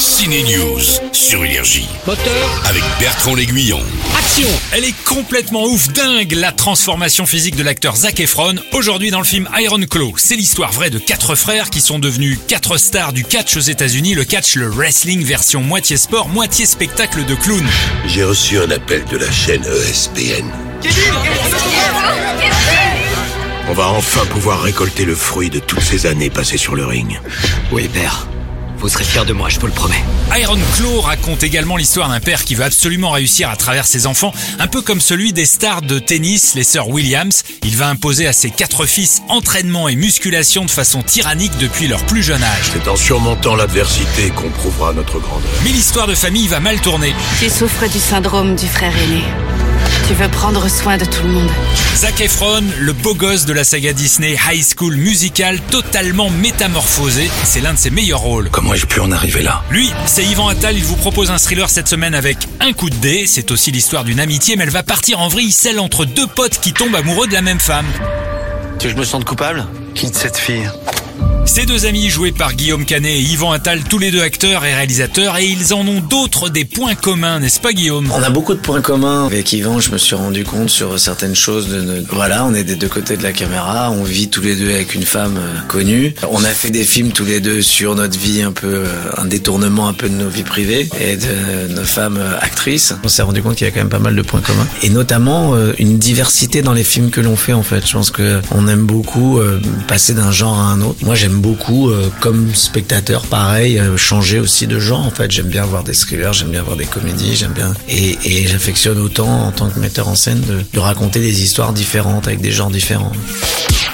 Ciné News sur Énergie Moteur, avec Bertrand L'Aiguillon. action Elle est complètement ouf dingue, la transformation physique de l'acteur Zac Efron, aujourd'hui dans le film Iron Claw. C'est l'histoire vraie de quatre frères qui sont devenus quatre stars du catch aux États-Unis, le catch, le wrestling version moitié sport, moitié spectacle de clown. J'ai reçu un appel de la chaîne ESPN. On va enfin pouvoir récolter le fruit de toutes ces années passées sur le ring. Oui, père. Vous serez fier de moi, je vous le promets. Iron Claw raconte également l'histoire d'un père qui veut absolument réussir à travers ses enfants, un peu comme celui des stars de tennis, les sœurs Williams. Il va imposer à ses quatre fils entraînement et musculation de façon tyrannique depuis leur plus jeune âge. C'est en surmontant l'adversité qu'on prouvera notre grandeur. Mais l'histoire de famille va mal tourner. Tu souffres du syndrome du frère aîné. Tu veux prendre soin de tout le monde. Zac Efron, le beau gosse de la saga Disney High School Musical, totalement métamorphosé, c'est l'un de ses meilleurs rôles. Comment ai-je pu en arriver là? Lui, c'est Yvan Attal, il vous propose un thriller cette semaine avec Un coup de dé, c'est aussi l'histoire d'une amitié, mais elle va partir en vrille, celle entre deux potes qui tombent amoureux de la même femme. Tu veux que je me sente coupable? Quitte cette fille. Ces deux amis, joués par Guillaume Canet et Yvan Attal, tous les deux acteurs et réalisateurs, et ils en ont d'autres des points communs, n'est-ce pas Guillaume? On a beaucoup de points communs. Avec Yvan, je me suis rendu compte sur certaines choses. De, voilà, on est des deux côtés de la caméra. On vit tous les deux avec une femme euh, connue. On a fait des films tous les deux sur notre vie, un peu euh, un détournement un peu de nos vies privées et de nos femmes euh, actrices. On s'est rendu compte qu'il y a quand même pas mal de points communs et notamment une diversité dans les films que l'on fait. En fait, je pense que on aime beaucoup passer d'un genre à un autre. Moi, j'aime beaucoup, euh, comme spectateur, pareil, euh, changer aussi de genre. En fait, j'aime bien voir des thrillers, j'aime bien voir des comédies, j'aime bien et, et j'affectionne autant en tant que metteur en scène de, de raconter des histoires différentes avec des genres différents.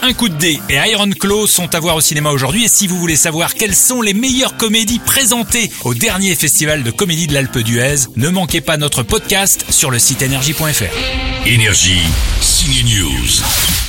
Un coup de dé et Iron Claw sont à voir au cinéma aujourd'hui, et si vous voulez savoir quelles sont les meilleures comédies présentées au dernier festival de comédie de l'Alpe d'Huez, ne manquez pas notre podcast sur le site énergie.fr. Énergie, Ciné News.